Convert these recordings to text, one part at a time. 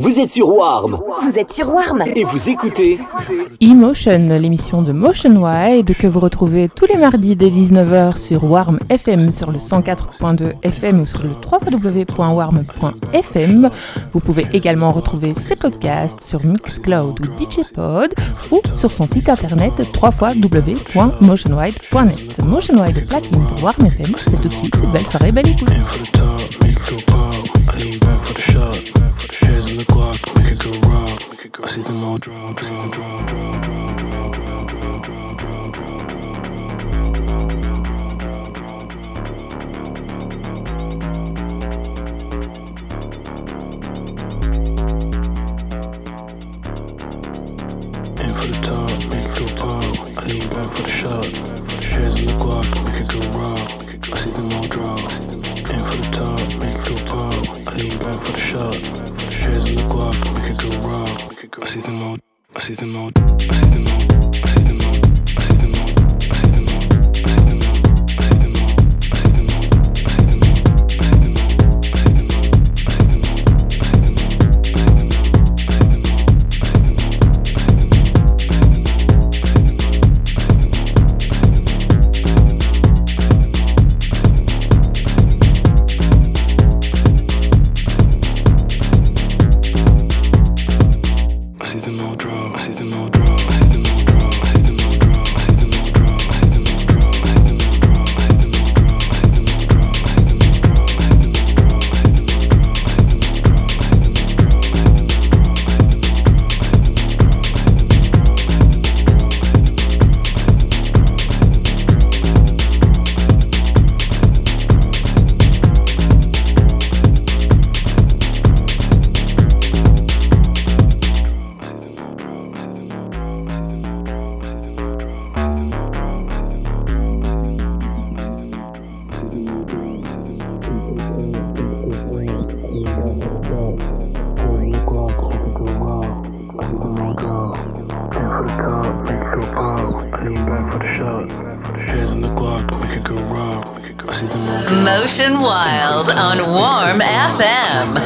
Vous êtes sur Warm. Vous êtes sur Warm. Et vous écoutez Emotion, l'émission de Motion Wide que vous retrouvez tous les mardis dès 19h sur Warm FM sur le 104.2 FM ou sur le www.warm.fm. Vous pouvez également retrouver ses podcasts sur Mixcloud ou DJ Pod ou sur son site internet www.motionwide.net. Motion Wide platine pour Warm FM, c'est tout de suite. Belle soirée, belle écoute. squad, make it go rock. I see them all draw, draw, draw, draw, draw, draw, draw, draw, draw, draw, draw, draw. draw, draw, draw, draw, draw, draw, draw, draw, draw, draw, draw, draw, draw, Hands on the clock, make it go rock. I see them all draw. In for the top, make it go pop. I lean back for the shot. Chairs in the club, we could go raw. I see the mode. I see the mode. I see the all. Wild on Warm FM.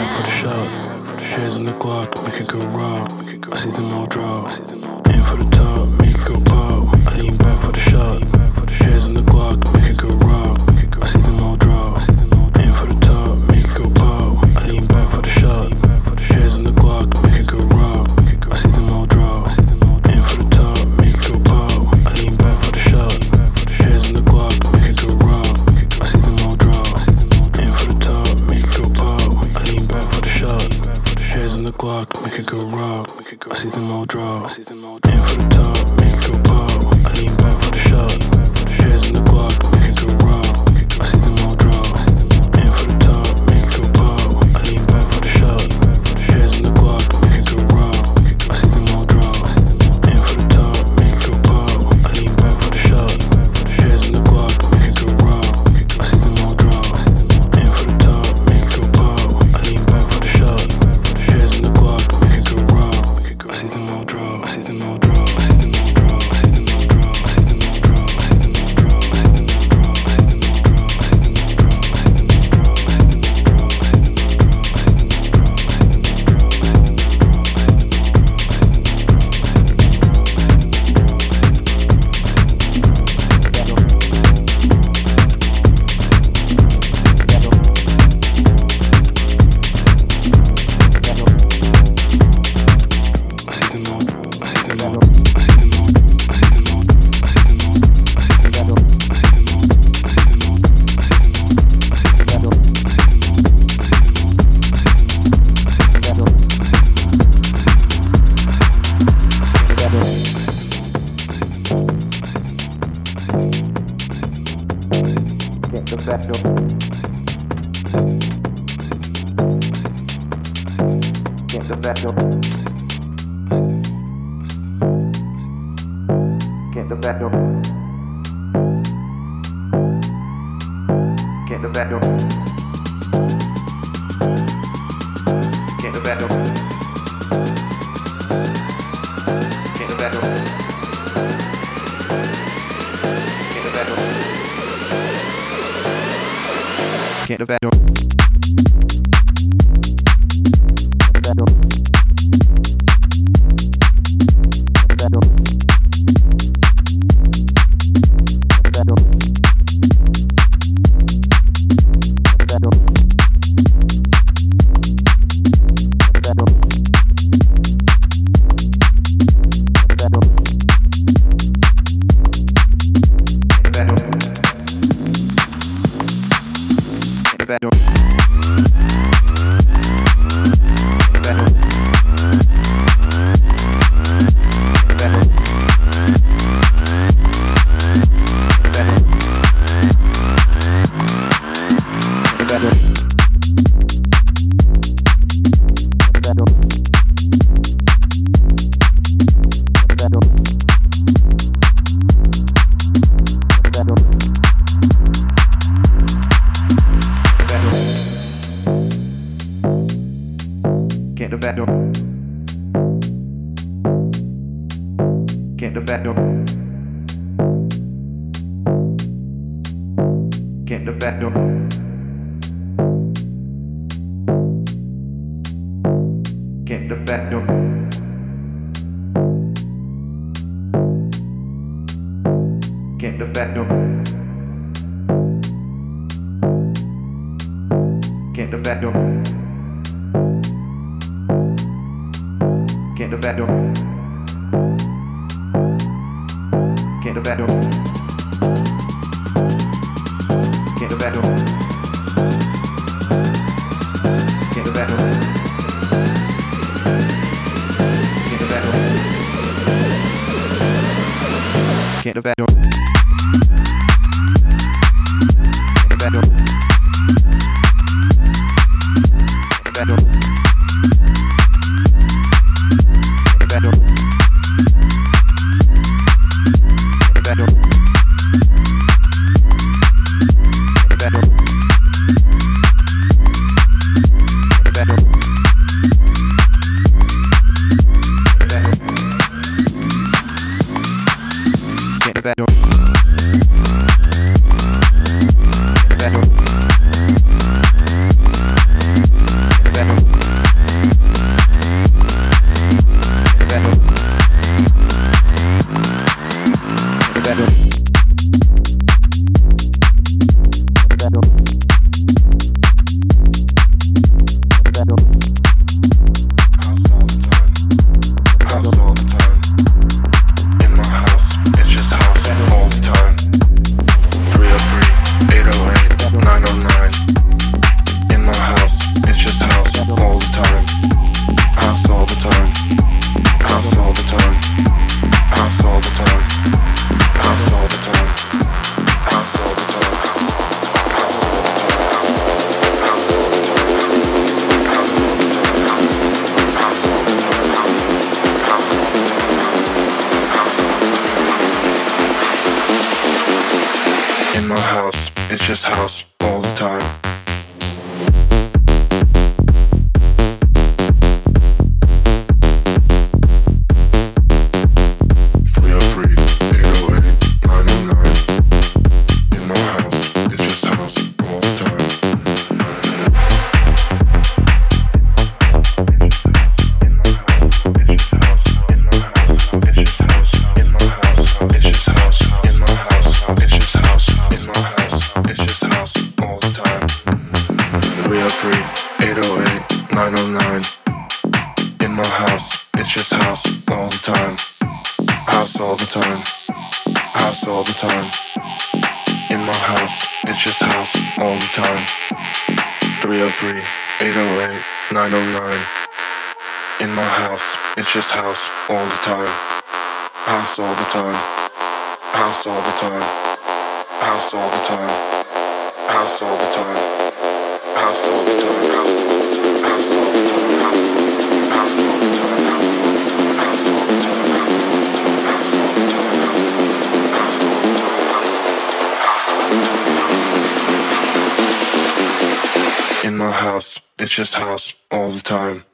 in my house. It's just house all the time.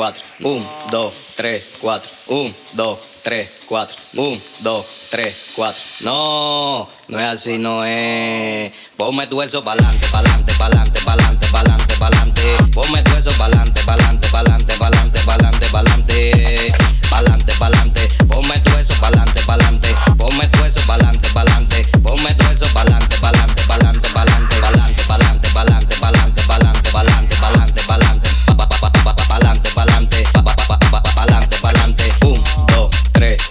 4, 1, 2, 3, 4, 1, 2, 3, 4, 1, 2, 3, 4. No, no es así, no es. Ponme tu eso pa'lante, pa'lante, pa'lante, pa'lante, pa'lante, pa'lante. Ponme tu eso pa'lante, pa'lante, pa'lante, pa'lante, pa'lante, pa'lante. Pa'lante, pa'lante. Ponme tu eso pa'lante, pa'lante. Ponme tu eso pa'lante, pa'lante. Ponme tu eso pa'lante, pa'lante, pa'lante, pa'lante, pa'lante, pa'lante, pa'lante, pa'lante, pa'lante, pa'lante, pa'lante pa'lante, pa'lante, pa'lante, pa'lante, pa'lante, un, dos, tres.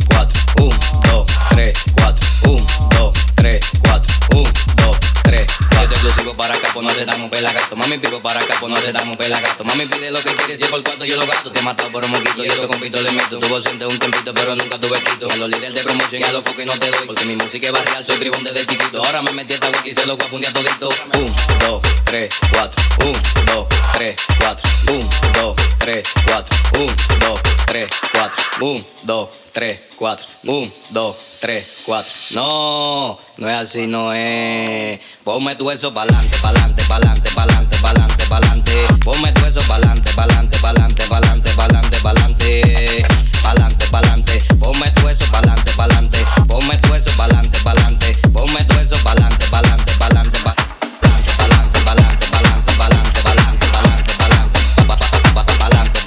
Pues no se damos pela gato. Mami pico para acá, pues no se damos pela gato. Mami pide lo que quiere, si es por cuarto yo lo gasto. Te he matado por un moquito y eso con pito le meto. Tuvo ausente un tempito, pero nunca tuve quito. A los líderes de promoción y a los focos no te doy. Porque mi música es barrial, soy tribón desde chiquito. Ahora me metí esta wiki y se lo voy a fundir a todito. Un, dos, tres, cuatro. Un, dos, tres, cuatro. Un, dos, tres, cuatro. Un, dos, tres, cuatro. Un, dos, tres, cuatro. Un, dos, tres, cuatro. No, no es así, no es. Ponme tu eso pa'lante, pa'lante, pa'lante, pa'lante, pa'lante, pa'lante. Ponme tu eso pa'lante, pa'lante, pa'lante, pa'lante, pa'lante, pa'lante. Pa'lante, pa'lante. Ponme tu eso pa'lante, pa'lante. Ponme tu eso pa'lante, pa'lante. Ponme tu eso pa'lante, pa'lante, pa'lante, pa'lante. Pa'lante, pa'lante, pa'lante, pa'lante, pa'lante, pa'lante, pa'lante, pa pa pa pa pa pa'lante, pa'lante,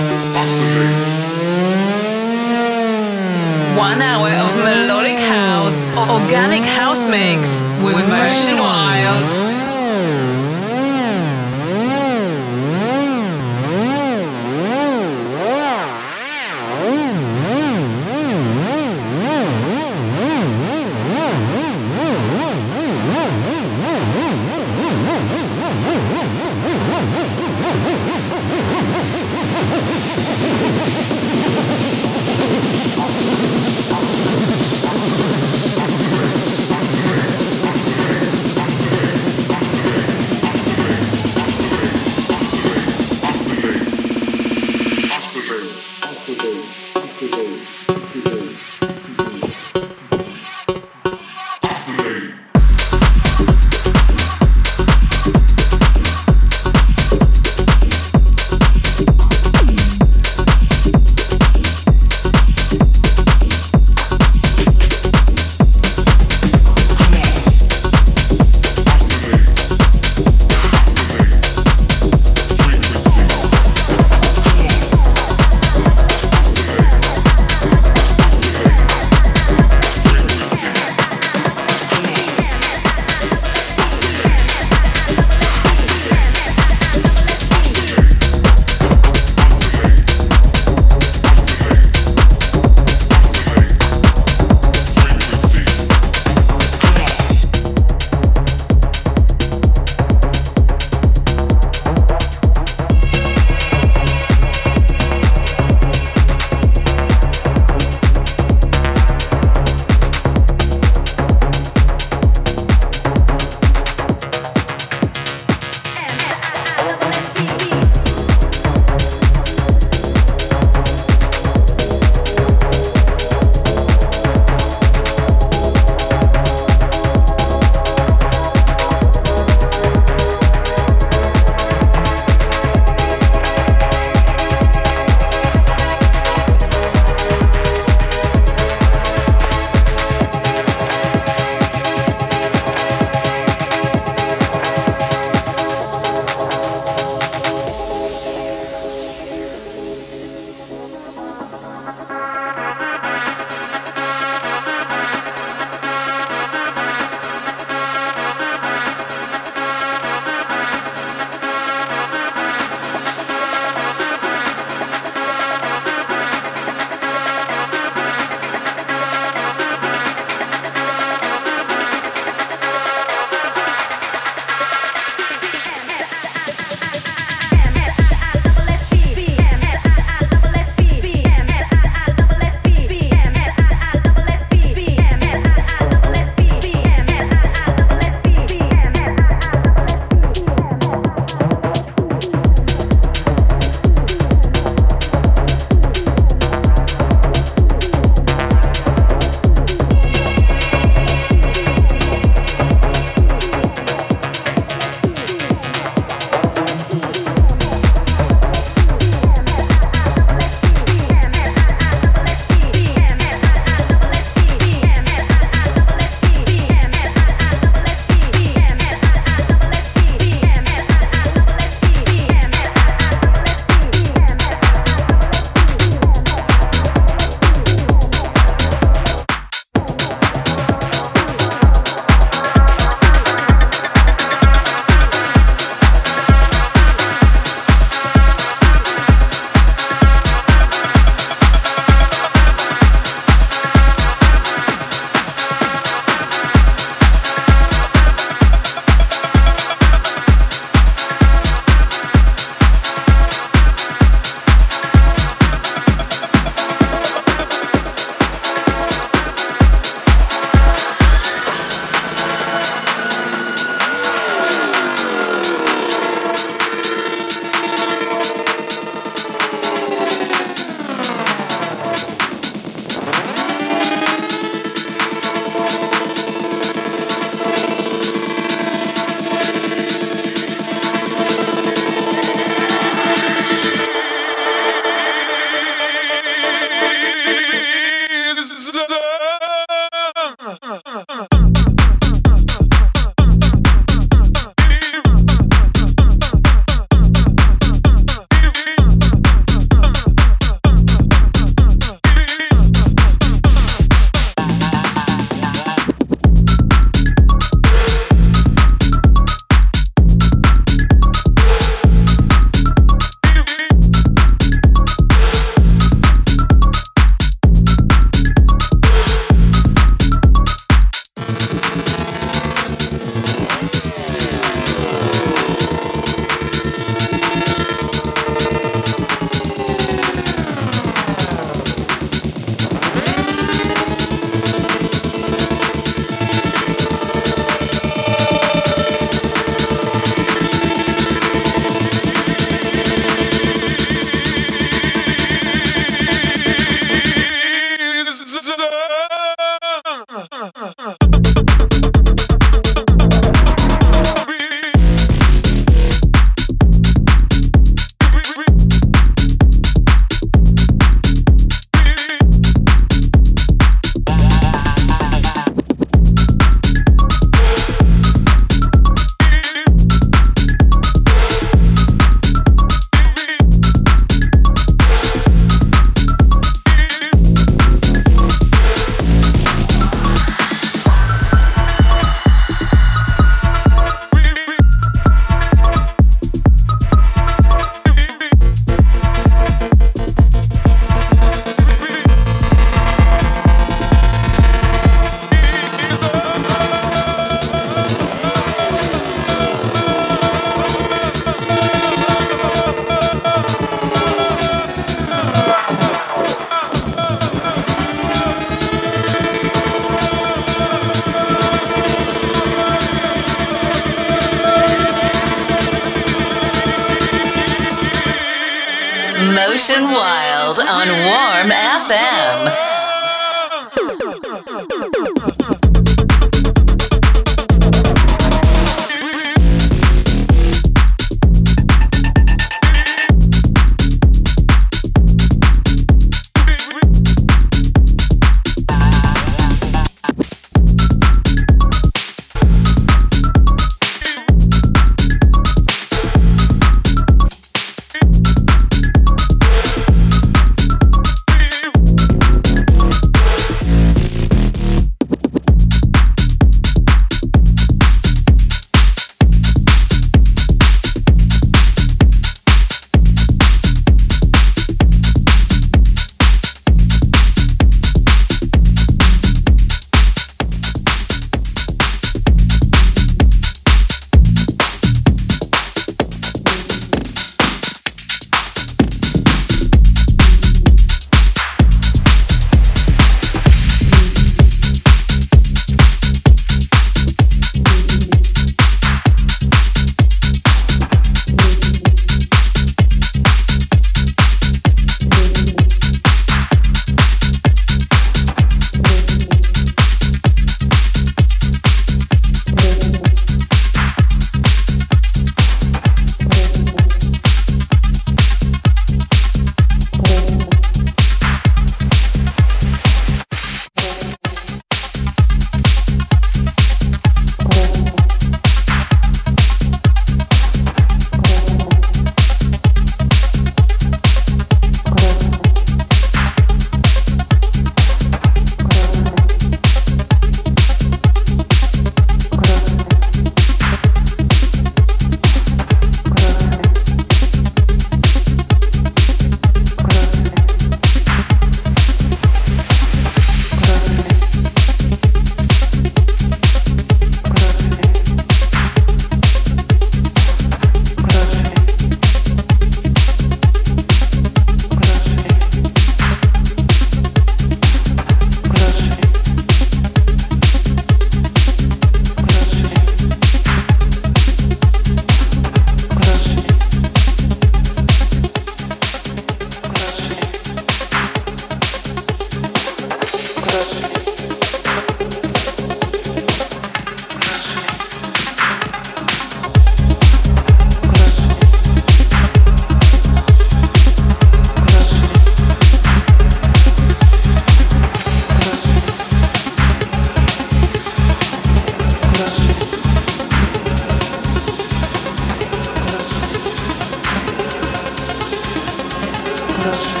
ночь.